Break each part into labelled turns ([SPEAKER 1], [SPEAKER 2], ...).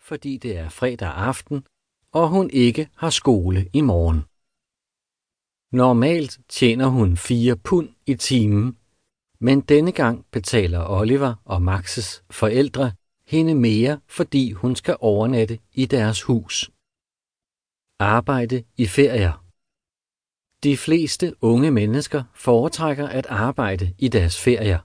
[SPEAKER 1] fordi det er fredag aften, og hun ikke har skole i morgen. Normalt tjener hun 4 pund i timen, men denne gang betaler Oliver og Maxes forældre hende mere, fordi hun skal overnatte i deres hus. Arbejde i ferier De fleste unge mennesker foretrækker at arbejde i deres ferier.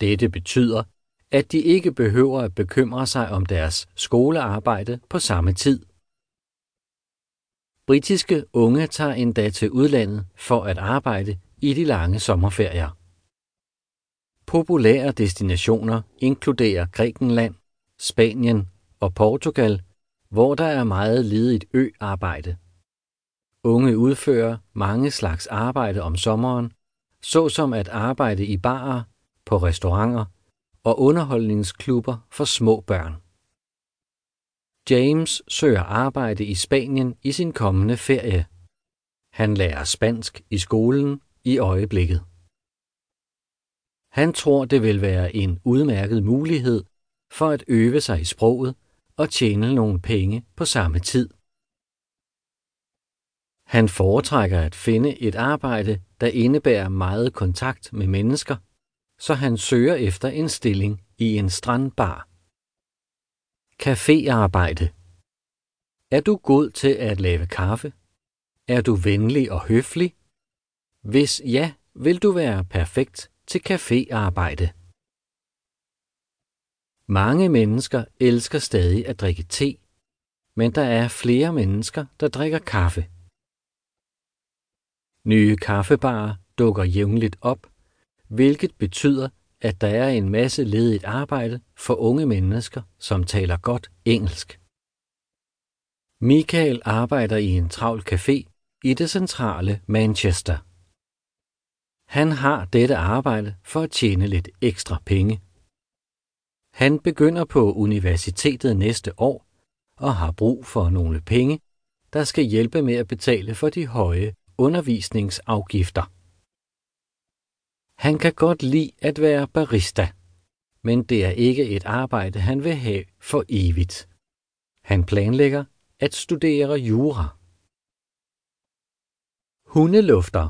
[SPEAKER 1] Dette betyder, at de ikke behøver at bekymre sig om deres skolearbejde på samme tid. Britiske unge tager endda til udlandet for at arbejde i de lange sommerferier. Populære destinationer inkluderer Grækenland, Spanien og Portugal, hvor der er meget ledigt ø-arbejde. Unge udfører mange slags arbejde om sommeren, såsom at arbejde i barer, på restauranter og underholdningsklubber for små børn. James søger arbejde i Spanien i sin kommende ferie. Han lærer spansk i skolen i øjeblikket. Han tror, det vil være en udmærket mulighed for at øve sig i sproget og tjene nogle penge på samme tid. Han foretrækker at finde et arbejde, der indebærer meget kontakt med mennesker, så han søger efter en stilling i en strandbar. Caféarbejde Er du god til at lave kaffe? Er du venlig og høflig? Hvis ja, vil du være perfekt til caféarbejde. Mange mennesker elsker stadig at drikke te, men der er flere mennesker, der drikker kaffe. Nye kaffebarer dukker jævnligt op, hvilket betyder, at der er en masse ledigt arbejde for unge mennesker, som taler godt engelsk. Michael arbejder i en travl café i det centrale Manchester. Han har dette arbejde for at tjene lidt ekstra penge. Han begynder på universitetet næste år og har brug for nogle penge, der skal hjælpe med at betale for de høje undervisningsafgifter. Han kan godt lide at være barista, men det er ikke et arbejde, han vil have for evigt. Han planlægger at studere jura. Hundelufter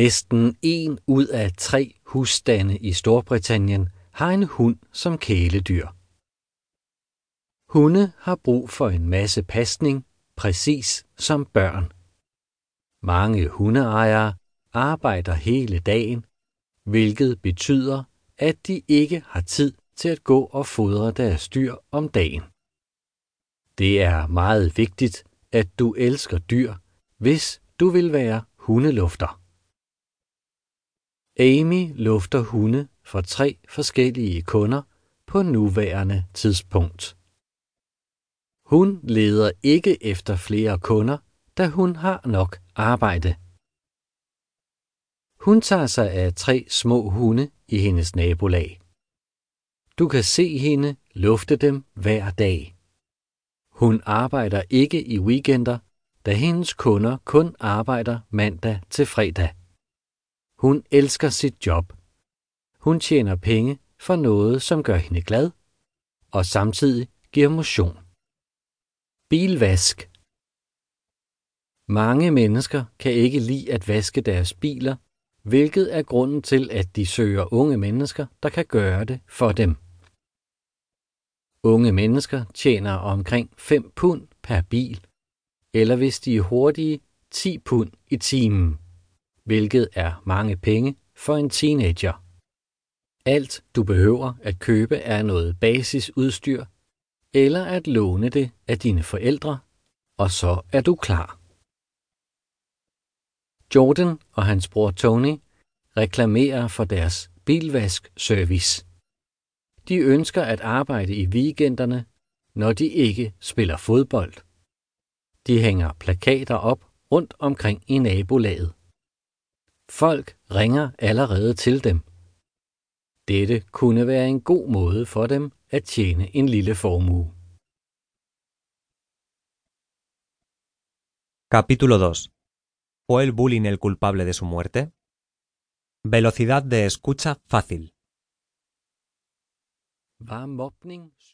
[SPEAKER 1] Næsten en ud af tre husstande i Storbritannien har en hund som kæledyr. Hunde har brug for en masse pasning, præcis som børn. Mange hundeejere arbejder hele dagen, hvilket betyder, at de ikke har tid til at gå og fodre deres dyr om dagen. Det er meget vigtigt, at du elsker dyr, hvis du vil være hundelufter. Amy lufter hunde for tre forskellige kunder på nuværende tidspunkt. Hun leder ikke efter flere kunder, da hun har nok arbejde. Hun tager sig af tre små hunde i hendes nabolag. Du kan se hende lufte dem hver dag. Hun arbejder ikke i weekender, da hendes kunder kun arbejder mandag til fredag. Hun elsker sit job. Hun tjener penge for noget, som gør hende glad, og samtidig giver motion. Bilvask Mange mennesker kan ikke lide at vaske deres biler, hvilket er grunden til, at de søger unge mennesker, der kan gøre det for dem. Unge mennesker tjener omkring 5 pund per bil, eller hvis de er hurtige, 10 pund i timen hvilket er mange penge for en teenager. Alt du behøver at købe er noget basisudstyr, eller at låne det af dine forældre, og så er du klar. Jordan og hans bror Tony reklamerer for deres bilvaskservice. De ønsker at arbejde i weekenderne, når de ikke spiller fodbold. De hænger plakater op rundt omkring i nabolaget. Folk ringer allerede til dem. Dette kunne være en god måde for dem at tjene en lille formue.
[SPEAKER 2] Capítulo 2. ¿Fue el bullying el culpable de su muerte? Velocidad de escucha fácil.